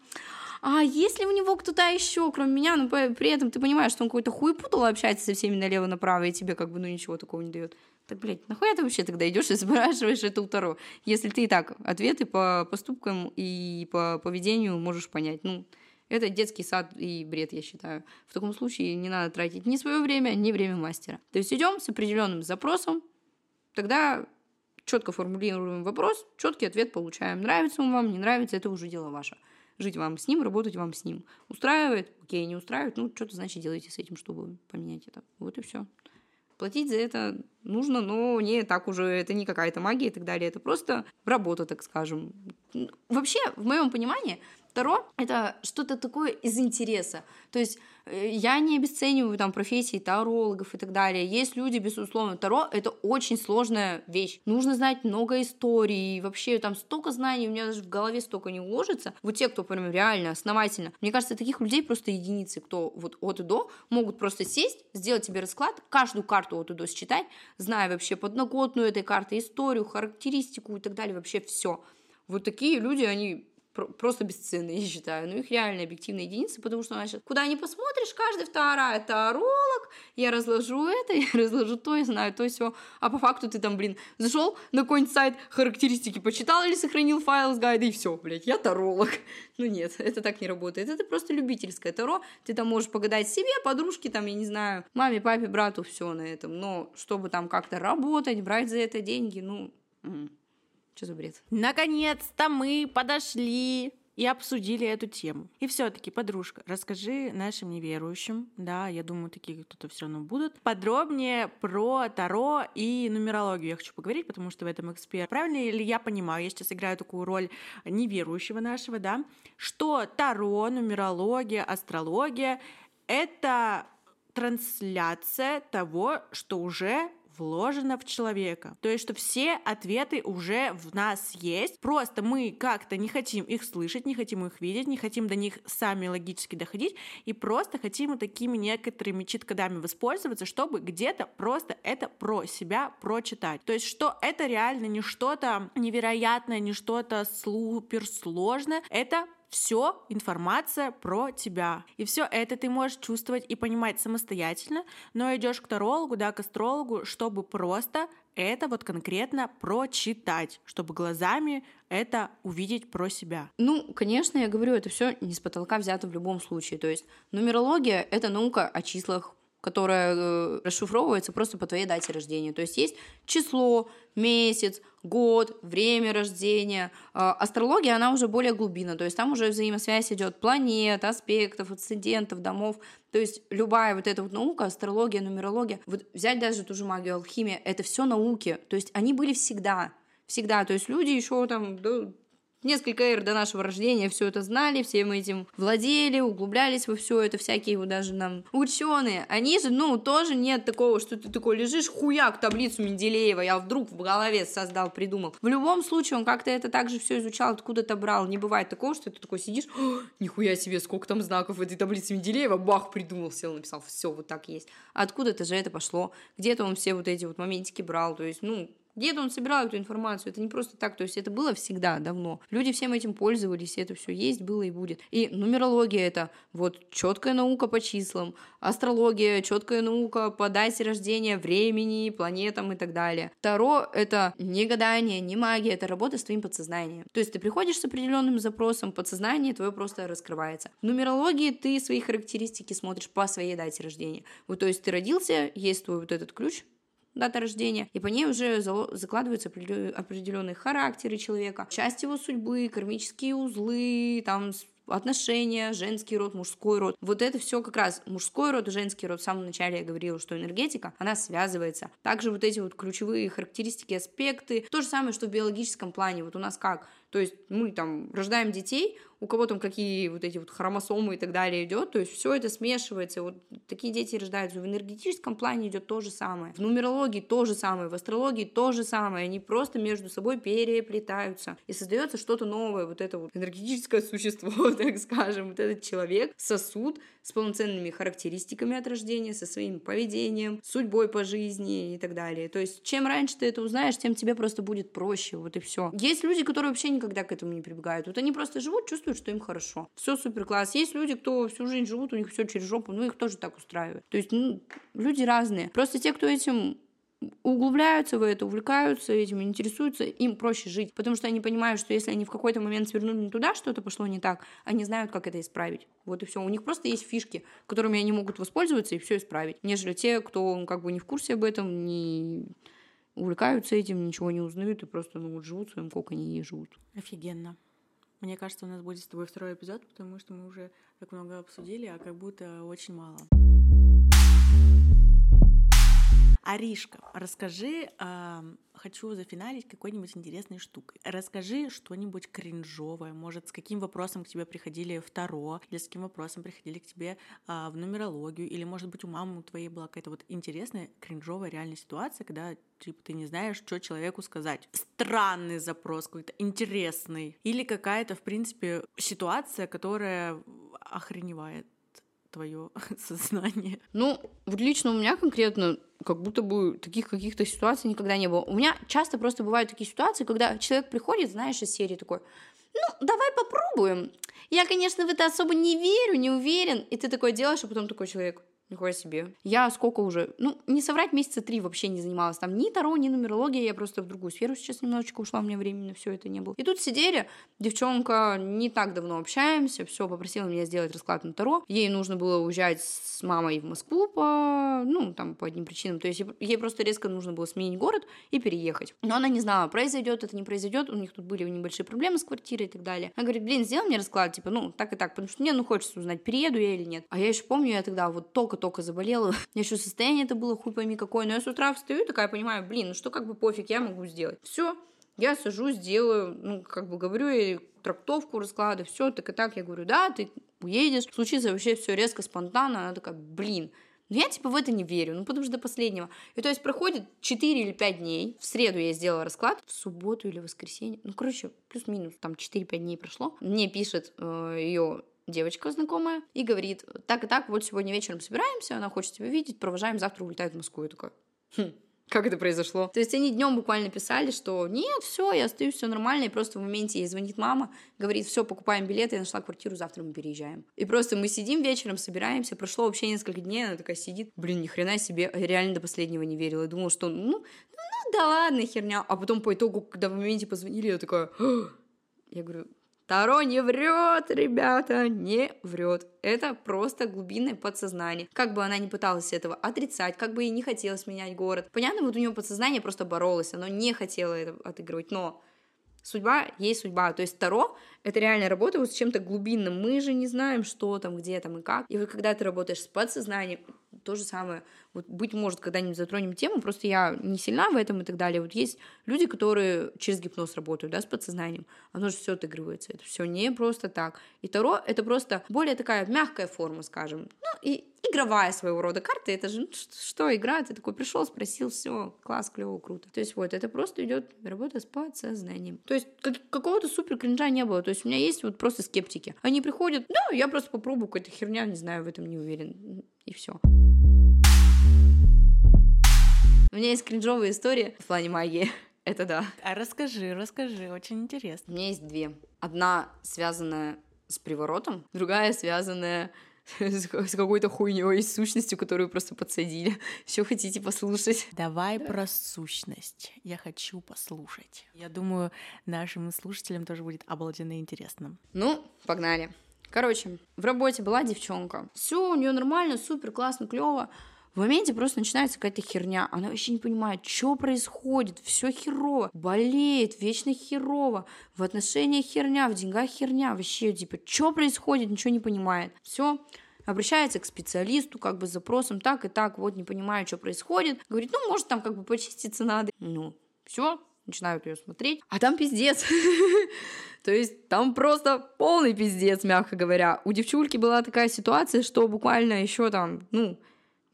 B: А если у него кто-то еще, кроме меня, но ну, при этом ты понимаешь, что он какой-то хуй путал общается со всеми налево-направо, и тебе как бы ну ничего такого не дает. Так, блядь, нахуя ты вообще тогда идешь и спрашиваешь это у Таро? Если ты и так ответы по поступкам и по поведению можешь понять. Ну, это детский сад и бред, я считаю. В таком случае не надо тратить ни свое время, ни время мастера. То есть идем с определенным запросом, тогда четко формулируем вопрос, четкий ответ получаем. Нравится он вам, не нравится, это уже дело ваше. Жить вам с ним, работать вам с ним. Устраивает? Окей, не устраивает? Ну, что-то, значит, делайте с этим, чтобы поменять это. Вот и все. Платить за это нужно, но не так уже, это не какая-то магия и так далее, это просто работа, так скажем. Вообще, в моем понимании, Таро — это что-то такое из интереса. То есть э, я не обесцениваю там профессии тарологов и так далее. Есть люди, безусловно, Таро — это очень сложная вещь. Нужно знать много историй, вообще там столько знаний, у меня даже в голове столько не уложится. Вот те, кто прям реально основательно. Мне кажется, таких людей просто единицы, кто вот от и до могут просто сесть, сделать тебе расклад, каждую карту от и до считать, зная вообще подноготную этой карты, историю, характеристику и так далее, вообще все. Вот такие люди, они просто бесценные, я считаю. Ну, их реально объективные единицы, потому что, значит, куда не посмотришь, каждый вторая таролог, я разложу это, я разложу то, я знаю то, все. А по факту ты там, блин, зашел на какой-нибудь сайт, характеристики почитал или сохранил файл с гайда, и все, блядь, я таролог. Ну нет, это так не работает. Это просто любительское таро. Ты там можешь погадать себе, подружке, там, я не знаю, маме, папе, брату, все на этом. Но чтобы там как-то работать, брать за это деньги, ну... Что за бред?
A: Наконец-то мы подошли и обсудили эту тему. И все-таки, подружка, расскажи нашим неверующим, да, я думаю, такие кто-то все равно будут, подробнее про Таро и нумерологию я хочу поговорить, потому что в этом эксперт. Правильно ли я понимаю, я сейчас играю такую роль неверующего нашего, да, что Таро, нумерология, астрология — это трансляция того, что уже вложено в человека. То есть, что все ответы уже в нас есть, просто мы как-то не хотим их слышать, не хотим их видеть, не хотим до них сами логически доходить, и просто хотим такими некоторыми читкодами воспользоваться, чтобы где-то просто это про себя прочитать. То есть, что это реально не что-то невероятное, не что-то супер сложное, это все информация про тебя. И все это ты можешь чувствовать и понимать самостоятельно, но идешь к тарологу, да, к астрологу, чтобы просто это вот конкретно прочитать, чтобы глазами это увидеть про себя.
B: Ну, конечно, я говорю, это все не с потолка взято в любом случае. То есть нумерология — это наука о числах, которая э, расшифровывается просто по твоей дате рождения. То есть есть число, месяц, год, время рождения. Э, астрология, она уже более глубина, то есть там уже взаимосвязь идет планет, аспектов, асцендентов, домов. То есть любая вот эта вот наука, астрология, нумерология, вот взять даже ту же магию, алхимия, это все науки. То есть они были всегда всегда. То есть люди еще там несколько эр до нашего рождения все это знали, все мы этим владели, углублялись во все это, всякие вот даже нам ученые. Они же, ну, тоже нет такого, что ты такой лежишь, хуяк, таблицу Менделеева, я вдруг в голове создал, придумал. В любом случае он как-то это также все изучал, откуда-то брал. Не бывает такого, что ты такой сидишь, нихуя себе, сколько там знаков в этой таблице Менделеева, бах, придумал, сел, написал, все, вот так есть. Откуда-то же это пошло, где-то он все вот эти вот моментики брал, то есть, ну, Где-то он собирал эту информацию, это не просто так, то есть это было всегда давно. Люди всем этим пользовались, это все есть, было и будет. И нумерология это вот четкая наука по числам, астрология, четкая наука по дате рождения, времени, планетам и так далее. Таро это не гадание, не магия, это работа с твоим подсознанием. То есть ты приходишь с определенным запросом, подсознание твое просто раскрывается. В нумерологии ты свои характеристики смотришь по своей дате рождения. Вот, то есть ты родился, есть твой вот этот ключ, дата рождения, и по ней уже закладываются определенные характеры человека, часть его судьбы, кармические узлы, там отношения, женский род, мужской род. Вот это все как раз мужской род женский род. В самом начале я говорила, что энергетика, она связывается. Также вот эти вот ключевые характеристики, аспекты. То же самое, что в биологическом плане. Вот у нас как? То есть мы там рождаем детей, у кого там какие вот эти вот хромосомы и так далее идет, то есть все это смешивается. Вот такие дети рождаются. В энергетическом плане идет то же самое. В нумерологии то же самое, в астрологии то же самое. Они просто между собой переплетаются. И создается что-то новое. Вот это вот энергетическое существо, так скажем, вот этот человек, сосуд с полноценными характеристиками от рождения, со своим поведением, судьбой по жизни и так далее. То есть чем раньше ты это узнаешь, тем тебе просто будет проще. Вот и все. Есть люди, которые вообще никогда к этому не прибегают. Вот они просто живут, чувствуют что им хорошо. Все супер класс. Есть люди, кто всю жизнь живут, у них все через жопу, ну их тоже так устраивает. То есть ну, люди разные. Просто те, кто этим углубляются в это, увлекаются этим, интересуются, им проще жить, потому что они понимают, что если они в какой-то момент свернули не туда, что-то пошло не так, они знают, как это исправить. Вот и все. У них просто есть фишки, которыми они могут воспользоваться и все исправить, нежели те, кто как бы не в курсе об этом, не увлекаются этим, ничего не узнают и просто ну, вот живут в своем коконе и живут.
A: Офигенно. Мне кажется, у нас будет с тобой второй эпизод, потому что мы уже так много обсудили, а как будто очень мало. Аришка, расскажи, э, хочу зафиналить какой-нибудь интересной штукой. Расскажи что-нибудь кринжовое, может, с каким вопросом к тебе приходили в или с каким вопросом приходили к тебе э, в нумерологию, или, может быть, у мамы у твоей была какая-то вот интересная кринжовая реальная ситуация, когда, типа, ты не знаешь, что человеку сказать. Странный запрос какой-то, интересный. Или какая-то, в принципе, ситуация, которая охреневает твое сознание?
B: Ну, вот лично у меня конкретно как будто бы таких каких-то ситуаций никогда не было. У меня часто просто бывают такие ситуации, когда человек приходит, знаешь, из серии такой, ну, давай попробуем. Я, конечно, в это особо не верю, не уверен. И ты такое делаешь, а потом такой человек, Нихуя себе. Я сколько уже, ну, не соврать, месяца три вообще не занималась. Там ни Таро, ни нумерология, я просто в другую сферу сейчас немножечко ушла, меня времени все это не было. И тут сидели, девчонка, не так давно общаемся, все, попросила меня сделать расклад на Таро. Ей нужно было уезжать с мамой в Москву по, ну, там, по одним причинам. То есть ей просто резко нужно было сменить город и переехать. Но она не знала, произойдет это, не произойдет. У них тут были небольшие проблемы с квартирой и так далее. Она говорит, блин, сделай мне расклад, типа, ну, так и так, потому что мне, ну, хочется узнать, перееду я или нет. А я еще помню, я тогда вот только только заболела. У меня еще состояние это было хуй пойми какое. Но я с утра встаю такая понимаю, блин, ну что как бы пофиг, я могу сделать. Все, я сажусь, делаю, ну, как бы говорю ей трактовку расклада, все, так и так. Я говорю, да, ты уедешь. Случится вообще все резко, спонтанно. Она такая, блин, ну я типа в это не верю, ну потому что до последнего. И то есть проходит 4 или 5 дней. В среду я сделала расклад, в субботу или воскресенье. Ну, короче, плюс-минус, там 4-5 дней прошло. Мне пишет э, ее девочка знакомая, и говорит, так и так, вот сегодня вечером собираемся, она хочет тебя видеть, провожаем, завтра улетает в Москву. Я такая, хм, как это произошло. То есть они днем буквально писали, что нет, все, я остаюсь, все нормально, и просто в моменте ей звонит мама, говорит, все, покупаем билеты, я нашла квартиру, завтра мы переезжаем. И просто мы сидим вечером, собираемся, прошло вообще несколько дней, она такая сидит, блин, ни хрена себе, реально до последнего не верила, думала, что, ну, ну, ну да ладно, херня. А потом по итогу, когда в моменте позвонили, я такая, я говорю, Таро не врет, ребята, не врет. Это просто глубинное подсознание. Как бы она ни пыталась этого отрицать, как бы ей не хотелось менять город. Понятно, вот у нее подсознание просто боролось, оно не хотело это отыгрывать, но судьба есть судьба. То есть Таро — это реально работа вот с чем-то глубинным. Мы же не знаем, что там, где там и как. И вот когда ты работаешь с подсознанием, то же самое. Вот, быть может, когда-нибудь затронем тему, просто я не сильна в этом и так далее. Вот есть люди, которые через гипноз работают, да, с подсознанием. Оно же все отыгрывается. Это все не просто так. И Таро — это просто более такая мягкая форма, скажем. Ну, и игровая своего рода карта. Это же, ну, что, игра? Ты такой пришел, спросил, все, класс, клево, круто. То есть вот, это просто идет работа с подсознанием. То есть как, какого-то супер кринжа не было. То есть у меня есть вот просто скептики. Они приходят, да, я просто попробую какую-то херня, не знаю, в этом не уверен. И все. У меня есть кринжовая история в плане магии. Это да.
A: А расскажи, расскажи, очень интересно.
B: У меня есть две. Одна связанная с приворотом, другая связанная с какой-то хуйней, с сущностью, которую просто подсадили. Все хотите послушать?
A: Давай да. про сущность. Я хочу послушать. Я думаю, нашим слушателям тоже будет обалденно интересно.
B: Ну, погнали. Короче, в работе была девчонка. Все у нее нормально, супер, классно, клево. В моменте просто начинается какая-то херня. Она вообще не понимает, что происходит. Все херово. Болеет, вечно херово. В отношениях херня, в деньгах херня. Вообще, типа, что происходит, ничего не понимает. Все обращается к специалисту как бы с запросом так и так, вот не понимаю, что происходит. Говорит, ну, может, там как бы почиститься надо. Ну, все, начинают ее смотреть, а там пиздец. То есть там просто полный пиздец, мягко говоря. У девчульки была такая ситуация, что буквально еще там, ну,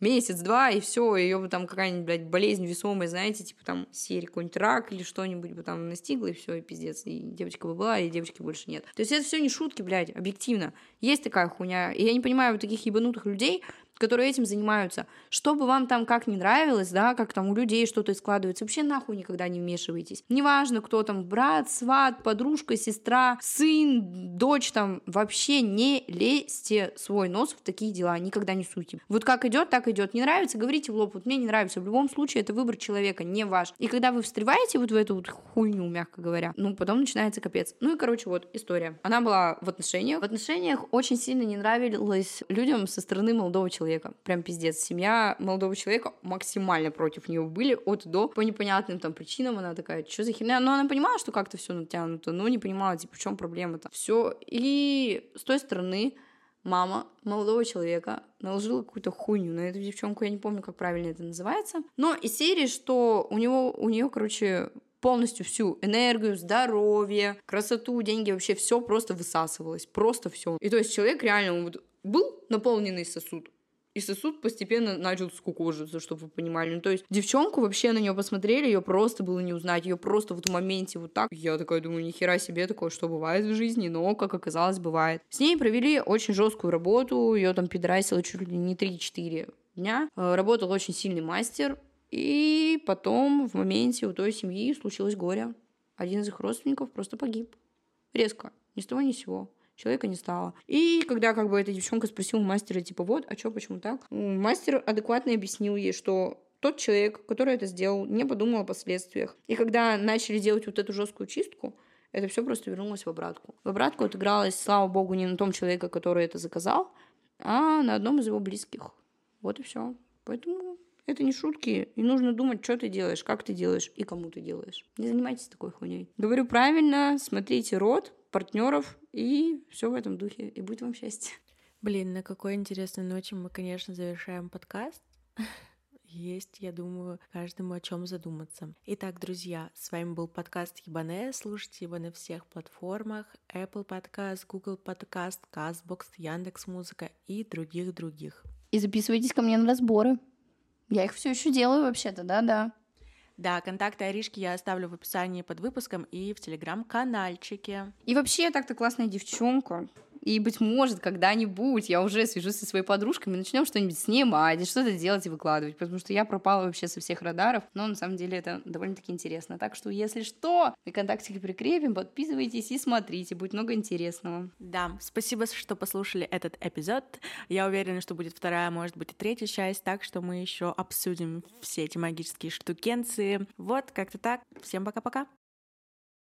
B: месяц-два, и все, ее там какая-нибудь, блядь, болезнь весомая, знаете, типа там серия какой-нибудь рак или что-нибудь бы там настигла, и все, и пиздец, и девочка бы была, и девочки больше нет. То есть это все не шутки, блядь, объективно. Есть такая хуйня. И я не понимаю вот таких ебанутых людей, которые этим занимаются. Что бы вам там как не нравилось, да, как там у людей что-то складывается, вообще нахуй никогда не вмешивайтесь. Неважно, кто там, брат, сват, подружка, сестра, сын, дочь там, вообще не лезьте свой нос в такие дела, никогда не суйте. Вот как идет, так идет. Не нравится, говорите в лоб, вот мне не нравится. В любом случае это выбор человека, не ваш. И когда вы встреваете вот в эту вот хуйню, мягко говоря, ну, потом начинается капец. Ну и, короче, вот история. Она была в отношениях. В отношениях очень сильно не нравилось людям со стороны молодого человека человека. Прям пиздец. Семья молодого человека максимально против нее были от до. По непонятным там причинам она такая, что за херня? Но она понимала, что как-то все натянуто, но не понимала, типа, в чем проблема-то. Все. И с той стороны мама молодого человека наложила какую-то хуйню на эту девчонку, я не помню, как правильно это называется. Но из серии, что у него, у нее, короче, полностью всю энергию, здоровье, красоту, деньги, вообще все просто высасывалось, просто все. И то есть человек реально вот был наполненный сосуд, и сосуд постепенно начал скукожиться, чтобы вы понимали. Ну, то есть девчонку вообще на нее посмотрели, ее просто было не узнать, ее просто вот в моменте вот так. Я такая думаю, нихера себе такое, что бывает в жизни, но, как оказалось, бывает. С ней провели очень жесткую работу, ее там пидрасило чуть ли не 3-4 дня. Э, работал очень сильный мастер, и потом в моменте у той семьи случилось горе. Один из их родственников просто погиб. Резко. Ни с того ни с сего человека не стало. И когда как бы эта девчонка спросила мастера, типа, вот, а что, почему так? Мастер адекватно объяснил ей, что тот человек, который это сделал, не подумал о последствиях. И когда начали делать вот эту жесткую чистку, это все просто вернулось в обратку. В обратку отыгралось, слава богу, не на том человеке, который это заказал, а на одном из его близких. Вот и все. Поэтому это не шутки, и нужно думать, что ты делаешь, как ты делаешь и кому ты делаешь. Не занимайтесь такой хуйней. Говорю правильно, смотрите рот, партнеров и все в этом духе. И будет вам счастье.
A: Блин, на какой интересной ноте мы, конечно, завершаем подкаст. Есть, я думаю, каждому о чем задуматься. Итак, друзья, с вами был подкаст Ебане. Слушайте его на всех платформах. Apple Podcast, Google Podcast, CastBox, Яндекс.Музыка и других-других.
B: И записывайтесь ко мне на разборы. Я их все еще делаю вообще-то, да-да.
A: Да, контакты Аришки я оставлю в описании под выпуском и в телеграм-канальчике.
B: И вообще, так-то классная девчонка. И, быть может, когда-нибудь я уже свяжусь со своей подружкой, мы начнем что-нибудь снимать, и что-то делать и выкладывать, потому что я пропала вообще со всех радаров, но на самом деле это довольно-таки интересно. Так что, если что, мы контактики прикрепим, подписывайтесь и смотрите, будет много интересного.
A: Да, спасибо, что послушали этот эпизод. Я уверена, что будет вторая, может быть, и третья часть, так что мы еще обсудим все эти магические штукенции. Вот, как-то так. Всем пока-пока.